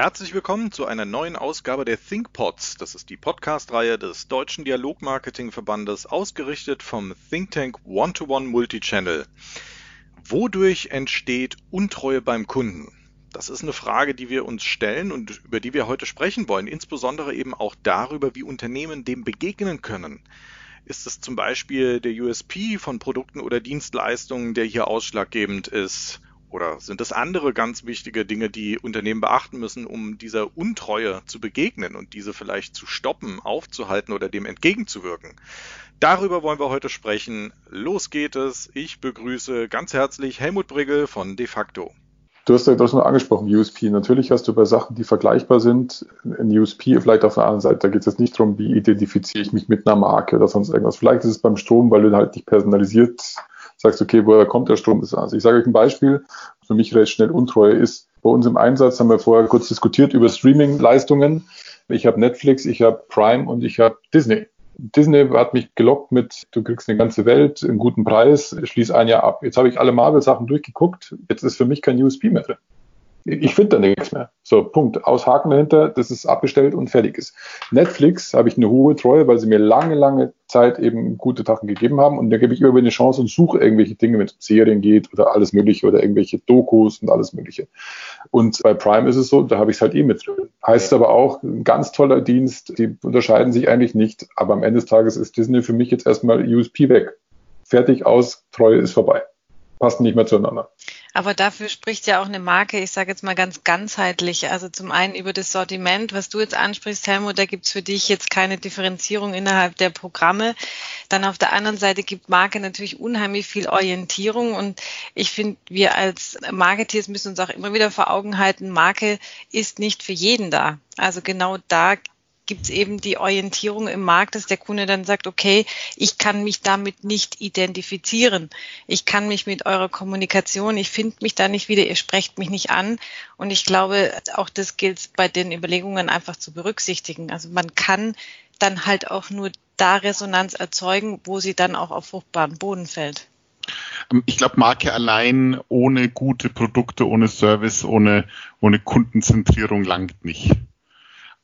Herzlich willkommen zu einer neuen Ausgabe der ThinkPods. Das ist die Podcast-Reihe des Deutschen Dialogmarketing-Verbandes, ausgerichtet vom Think Tank One-to-One Multichannel. Wodurch entsteht Untreue beim Kunden? Das ist eine Frage, die wir uns stellen und über die wir heute sprechen wollen, insbesondere eben auch darüber, wie Unternehmen dem begegnen können. Ist es zum Beispiel der USP von Produkten oder Dienstleistungen, der hier ausschlaggebend ist? Oder sind es andere ganz wichtige Dinge, die Unternehmen beachten müssen, um dieser Untreue zu begegnen und diese vielleicht zu stoppen, aufzuhalten oder dem entgegenzuwirken? Darüber wollen wir heute sprechen. Los geht es. Ich begrüße ganz herzlich Helmut Brigel von De facto. Du hast ja das schon angesprochen, USP. Natürlich hast du bei Sachen, die vergleichbar sind, ein USP, vielleicht auf der anderen Seite. Da geht es jetzt nicht darum, wie identifiziere ich mich mit einer Marke oder sonst irgendwas. Vielleicht ist es beim Strom, weil du halt nicht personalisiert sagst, okay, woher kommt der Strom? Also ich sage euch ein Beispiel, für mich recht schnell Untreue ist. Bei uns im Einsatz haben wir vorher kurz diskutiert über Streaming-Leistungen. Ich habe Netflix, ich habe Prime und ich habe Disney. Disney hat mich gelockt mit, du kriegst eine ganze Welt, einen guten Preis, schließ ein Jahr ab. Jetzt habe ich alle Marvel-Sachen durchgeguckt, jetzt ist für mich kein USP mehr drin ich finde da nichts mehr. So, Punkt. Aushaken dahinter, dass es abbestellt und fertig ist. Netflix habe ich eine hohe Treue, weil sie mir lange, lange Zeit eben gute Sachen gegeben haben und da gebe ich immer eine Chance und suche irgendwelche Dinge, wenn es um Serien geht oder alles mögliche oder irgendwelche Dokus und alles mögliche. Und bei Prime ist es so, da habe ich es halt eh mit drin. Heißt aber auch, ein ganz toller Dienst, die unterscheiden sich eigentlich nicht, aber am Ende des Tages ist Disney für mich jetzt erstmal USP weg. Fertig aus, Treue ist vorbei passen nicht mehr zueinander. Aber dafür spricht ja auch eine Marke, ich sage jetzt mal ganz ganzheitlich. Also zum einen über das Sortiment, was du jetzt ansprichst, Helmut, da gibt's für dich jetzt keine Differenzierung innerhalb der Programme. Dann auf der anderen Seite gibt Marke natürlich unheimlich viel Orientierung und ich finde, wir als Marketeers müssen uns auch immer wieder vor Augen halten, Marke ist nicht für jeden da. Also genau da gibt es eben die Orientierung im Markt, dass der Kunde dann sagt, okay, ich kann mich damit nicht identifizieren. Ich kann mich mit eurer Kommunikation, ich finde mich da nicht wieder, ihr sprecht mich nicht an. Und ich glaube, auch das gilt bei den Überlegungen einfach zu berücksichtigen. Also man kann dann halt auch nur da Resonanz erzeugen, wo sie dann auch auf fruchtbaren Boden fällt. Ich glaube, Marke allein ohne gute Produkte, ohne Service, ohne, ohne Kundenzentrierung langt nicht.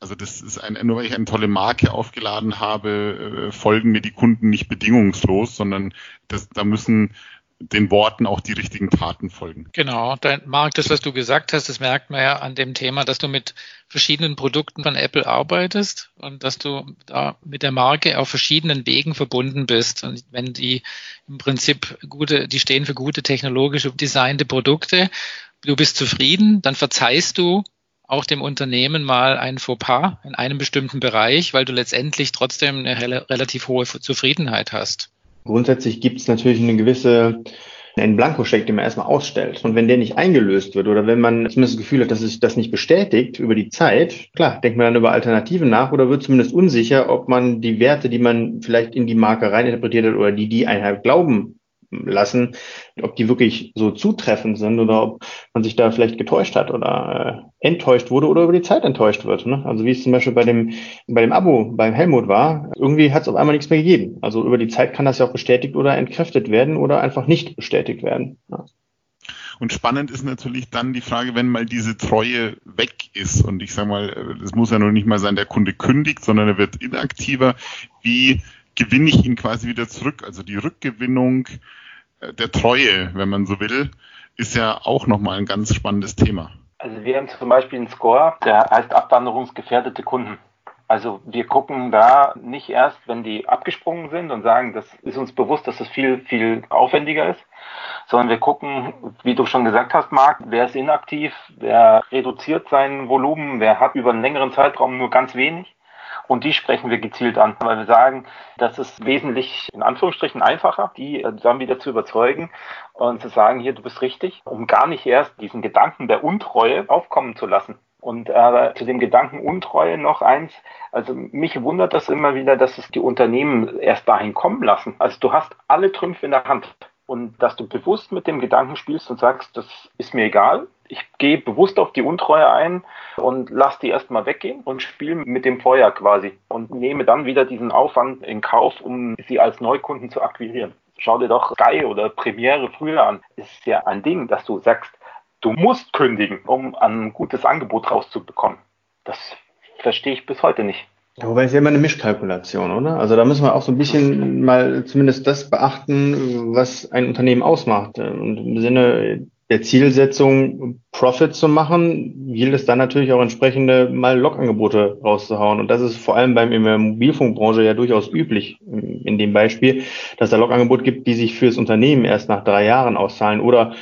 Also das ist ein, nur weil ich eine tolle Marke aufgeladen habe, äh, folgen mir die Kunden nicht bedingungslos, sondern das, da müssen den Worten auch die richtigen Taten folgen. Genau, Marc, das, was du gesagt hast, das merkt man ja an dem Thema, dass du mit verschiedenen Produkten von Apple arbeitest und dass du da mit der Marke auf verschiedenen Wegen verbunden bist. Und wenn die im Prinzip gute, die stehen für gute technologische designte Produkte, du bist zufrieden, dann verzeihst du auch dem Unternehmen mal ein Fauxpas in einem bestimmten Bereich, weil du letztendlich trotzdem eine rel relativ hohe Zufriedenheit hast. Grundsätzlich gibt es natürlich eine gewisse einen Blankoscheck, den man erstmal ausstellt. Und wenn der nicht eingelöst wird oder wenn man zumindest das Gefühl hat, dass sich das nicht bestätigt über die Zeit, klar, denkt man dann über Alternativen nach oder wird zumindest unsicher, ob man die Werte, die man vielleicht in die Marke reininterpretiert hat oder die die einhalb glauben lassen, ob die wirklich so zutreffend sind oder ob man sich da vielleicht getäuscht hat oder äh, enttäuscht wurde oder über die Zeit enttäuscht wird. Ne? Also wie es zum Beispiel bei dem, bei dem Abo beim Helmut war, irgendwie hat es auf einmal nichts mehr gegeben. Also über die Zeit kann das ja auch bestätigt oder entkräftet werden oder einfach nicht bestätigt werden. Ja. Und spannend ist natürlich dann die Frage, wenn mal diese Treue weg ist und ich sage mal, es muss ja noch nicht mal sein, der Kunde kündigt, sondern er wird inaktiver. Wie gewinne ich ihn quasi wieder zurück. Also die Rückgewinnung der Treue, wenn man so will, ist ja auch nochmal ein ganz spannendes Thema. Also wir haben zum Beispiel einen Score, der heißt abwanderungsgefährdete Kunden. Also wir gucken da nicht erst, wenn die abgesprungen sind und sagen, das ist uns bewusst, dass das viel, viel aufwendiger ist, sondern wir gucken, wie du schon gesagt hast, Marc, wer ist inaktiv, wer reduziert sein Volumen, wer hat über einen längeren Zeitraum nur ganz wenig und die sprechen wir gezielt an, weil wir sagen, das ist wesentlich in Anführungsstrichen einfacher, die äh, dann wieder zu überzeugen und zu sagen, hier, du bist richtig, um gar nicht erst diesen Gedanken der Untreue aufkommen zu lassen. Und äh, zu dem Gedanken Untreue noch eins. Also mich wundert das immer wieder, dass es die Unternehmen erst dahin kommen lassen. Also du hast alle Trümpfe in der Hand. Und dass du bewusst mit dem Gedanken spielst und sagst, das ist mir egal, ich gehe bewusst auf die Untreue ein und lass die erstmal weggehen und spiele mit dem Feuer quasi und nehme dann wieder diesen Aufwand in Kauf, um sie als Neukunden zu akquirieren. Schau dir doch Sky oder Premiere früher an. Ist ja ein Ding, dass du sagst, du musst kündigen, um ein gutes Angebot rauszubekommen. Das verstehe ich bis heute nicht. Wobei es ja immer eine Mischkalkulation, oder? Also da müssen wir auch so ein bisschen mal zumindest das beachten, was ein Unternehmen ausmacht. Und im Sinne der Zielsetzung, Profit zu machen, gilt es dann natürlich auch entsprechende mal Logangebote rauszuhauen. Und das ist vor allem beim in der Mobilfunkbranche ja durchaus üblich in dem Beispiel, dass da Logangebot gibt, die sich fürs Unternehmen erst nach drei Jahren auszahlen oder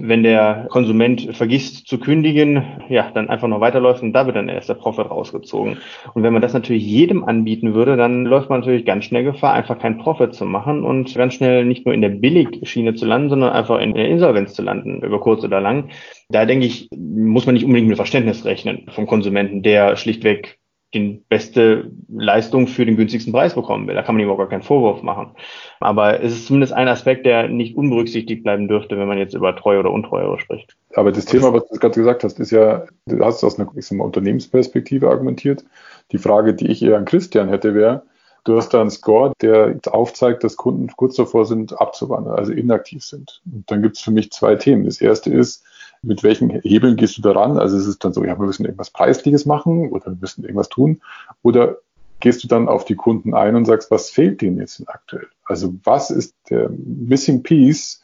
wenn der Konsument vergisst zu kündigen, ja, dann einfach noch weiterläuft und da wird dann erst der Profit rausgezogen. Und wenn man das natürlich jedem anbieten würde, dann läuft man natürlich ganz schnell Gefahr, einfach keinen Profit zu machen und ganz schnell nicht nur in der Billigschiene zu landen, sondern einfach in der Insolvenz zu landen, über kurz oder lang. Da denke ich, muss man nicht unbedingt mit Verständnis rechnen vom Konsumenten, der schlichtweg die beste Leistung für den günstigsten Preis bekommen will. Da kann man ihm auch gar keinen Vorwurf machen. Aber es ist zumindest ein Aspekt, der nicht unberücksichtigt bleiben dürfte, wenn man jetzt über Treue oder Untreue spricht. Aber das Thema, was du gerade gesagt hast, ist ja, du hast es aus einer mal, Unternehmensperspektive argumentiert. Die Frage, die ich eher an Christian hätte, wäre, du hast da einen Score, der aufzeigt, dass Kunden kurz davor sind, abzuwandern, also inaktiv sind. Und dann gibt es für mich zwei Themen. Das erste ist, mit welchen Hebeln gehst du daran? Also ist es dann so, ja, wir müssen irgendwas Preisliches machen oder wir müssen irgendwas tun? Oder gehst du dann auf die Kunden ein und sagst, was fehlt denen jetzt aktuell? Also was ist der Missing Piece,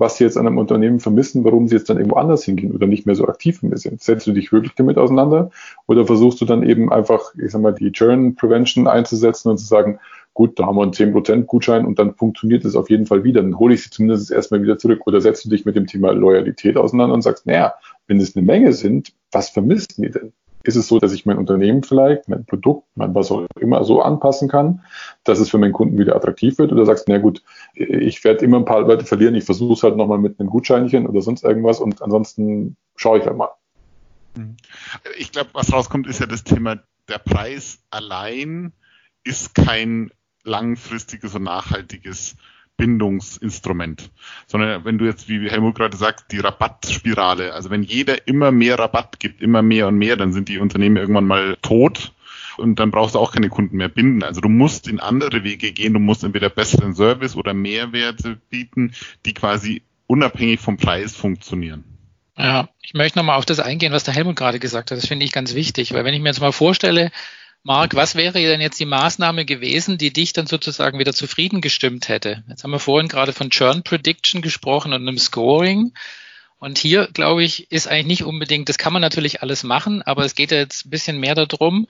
was sie jetzt an einem Unternehmen vermissen, warum sie jetzt dann irgendwo anders hingehen oder nicht mehr so aktiv sind? Setzt du dich wirklich damit auseinander? Oder versuchst du dann eben einfach, ich sag mal, die Churn Prevention einzusetzen und zu sagen, gut, da haben wir einen 10% Gutschein und dann funktioniert es auf jeden Fall wieder. Dann hole ich sie zumindest erstmal wieder zurück. Oder setzt du dich mit dem Thema Loyalität auseinander und sagst, naja, wenn es eine Menge sind, was vermisst ihr denn? Ist es so, dass ich mein Unternehmen vielleicht, mein Produkt, mein was auch immer so anpassen kann, dass es für meinen Kunden wieder attraktiv wird? Oder sagst du, na gut, ich werde immer ein paar Leute verlieren, ich versuche es halt nochmal mit einem Gutscheinchen oder sonst irgendwas und ansonsten schaue ich halt mal. Ich glaube, was rauskommt, ist ja das Thema, der Preis allein ist kein langfristiges und nachhaltiges Bindungsinstrument, sondern wenn du jetzt, wie Helmut gerade sagt, die Rabattspirale, also wenn jeder immer mehr Rabatt gibt, immer mehr und mehr, dann sind die Unternehmen irgendwann mal tot und dann brauchst du auch keine Kunden mehr binden. Also du musst in andere Wege gehen, du musst entweder besseren Service oder Mehrwerte bieten, die quasi unabhängig vom Preis funktionieren. Ja, ich möchte nochmal auf das eingehen, was der Helmut gerade gesagt hat. Das finde ich ganz wichtig, weil wenn ich mir jetzt mal vorstelle, Marc, was wäre denn jetzt die Maßnahme gewesen, die dich dann sozusagen wieder zufrieden gestimmt hätte? Jetzt haben wir vorhin gerade von Churn Prediction gesprochen und einem Scoring. Und hier, glaube ich, ist eigentlich nicht unbedingt, das kann man natürlich alles machen, aber es geht ja jetzt ein bisschen mehr darum,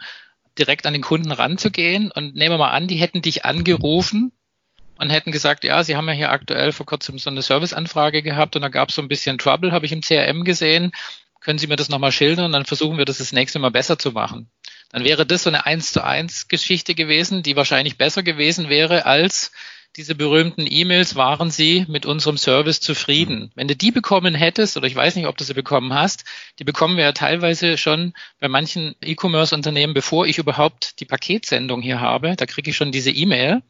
direkt an den Kunden ranzugehen. Und nehmen wir mal an, die hätten dich angerufen und hätten gesagt, ja, Sie haben ja hier aktuell vor kurzem so eine Serviceanfrage gehabt und da gab es so ein bisschen Trouble, habe ich im CRM gesehen. Können Sie mir das nochmal schildern? Dann versuchen wir das das nächste Mal besser zu machen dann wäre das so eine eins zu eins Geschichte gewesen, die wahrscheinlich besser gewesen wäre als diese berühmten E-Mails, waren Sie mit unserem Service zufrieden? Wenn du die bekommen hättest, oder ich weiß nicht, ob du sie bekommen hast, die bekommen wir ja teilweise schon bei manchen E-Commerce-Unternehmen, bevor ich überhaupt die Paketsendung hier habe. Da kriege ich schon diese E-Mail.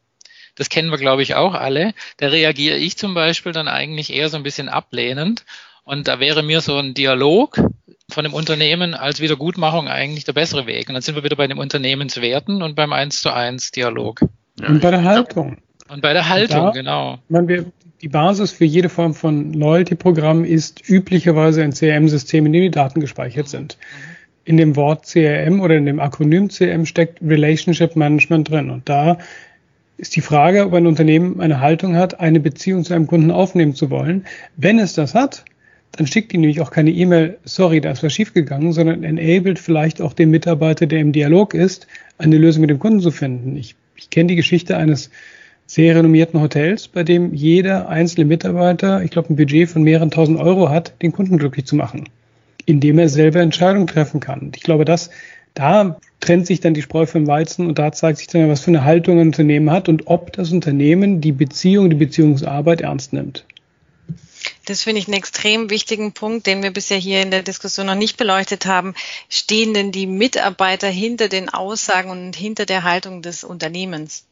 Das kennen wir, glaube ich, auch alle. Da reagiere ich zum Beispiel dann eigentlich eher so ein bisschen ablehnend. Und da wäre mir so ein Dialog von dem Unternehmen als Wiedergutmachung eigentlich der bessere Weg. Und dann sind wir wieder bei den Unternehmenswerten und beim 1 zu 1 Dialog. Und bei der Haltung. Und bei der Haltung, da, genau. Man, wir, die Basis für jede Form von Loyalty-Programm ist üblicherweise ein CRM-System, in dem die Daten gespeichert sind. In dem Wort CRM oder in dem Akronym CRM steckt Relationship Management drin. Und da ist die Frage, ob ein Unternehmen eine Haltung hat, eine Beziehung zu einem Kunden aufnehmen zu wollen. Wenn es das hat, dann schickt ihm nämlich auch keine E-Mail, sorry, da ist was schiefgegangen, sondern enabled vielleicht auch den Mitarbeiter, der im Dialog ist, eine Lösung mit dem Kunden zu finden. Ich, ich kenne die Geschichte eines sehr renommierten Hotels, bei dem jeder einzelne Mitarbeiter, ich glaube, ein Budget von mehreren tausend Euro hat, den Kunden glücklich zu machen, indem er selber Entscheidungen treffen kann. Ich glaube, dass da trennt sich dann die Spreu vom Weizen und da zeigt sich dann, was für eine Haltung ein Unternehmen hat und ob das Unternehmen die Beziehung, die Beziehungsarbeit ernst nimmt. Das finde ich einen extrem wichtigen Punkt, den wir bisher hier in der Diskussion noch nicht beleuchtet haben. Stehen denn die Mitarbeiter hinter den Aussagen und hinter der Haltung des Unternehmens?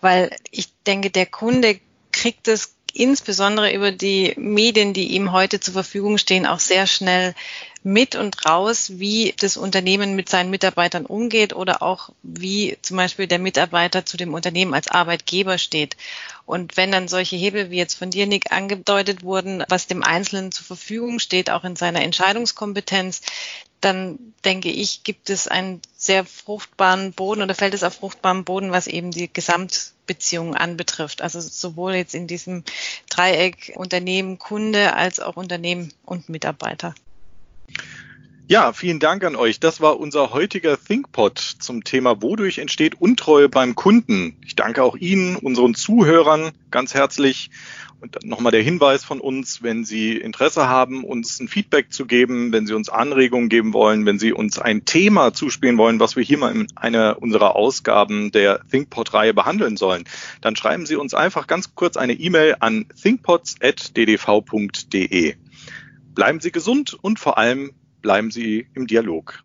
Weil ich denke, der Kunde kriegt es insbesondere über die Medien, die ihm heute zur Verfügung stehen, auch sehr schnell mit und raus, wie das Unternehmen mit seinen Mitarbeitern umgeht oder auch wie zum Beispiel der Mitarbeiter zu dem Unternehmen als Arbeitgeber steht. Und wenn dann solche Hebel wie jetzt von dir, Nick, angedeutet wurden, was dem Einzelnen zur Verfügung steht, auch in seiner Entscheidungskompetenz, dann denke ich, gibt es einen sehr fruchtbaren Boden oder fällt es auf fruchtbaren Boden, was eben die Gesamtbeziehungen anbetrifft. Also sowohl jetzt in diesem Dreieck Unternehmen, Kunde als auch Unternehmen und Mitarbeiter. Ja, vielen Dank an euch. Das war unser heutiger ThinkPod zum Thema, wodurch entsteht Untreue beim Kunden. Ich danke auch Ihnen, unseren Zuhörern, ganz herzlich. Und nochmal der Hinweis von uns, wenn Sie Interesse haben, uns ein Feedback zu geben, wenn Sie uns Anregungen geben wollen, wenn Sie uns ein Thema zuspielen wollen, was wir hier mal in einer unserer Ausgaben der ThinkPod-Reihe behandeln sollen, dann schreiben Sie uns einfach ganz kurz eine E-Mail an thinkpods.ddv.de. Bleiben Sie gesund und vor allem bleiben Sie im Dialog.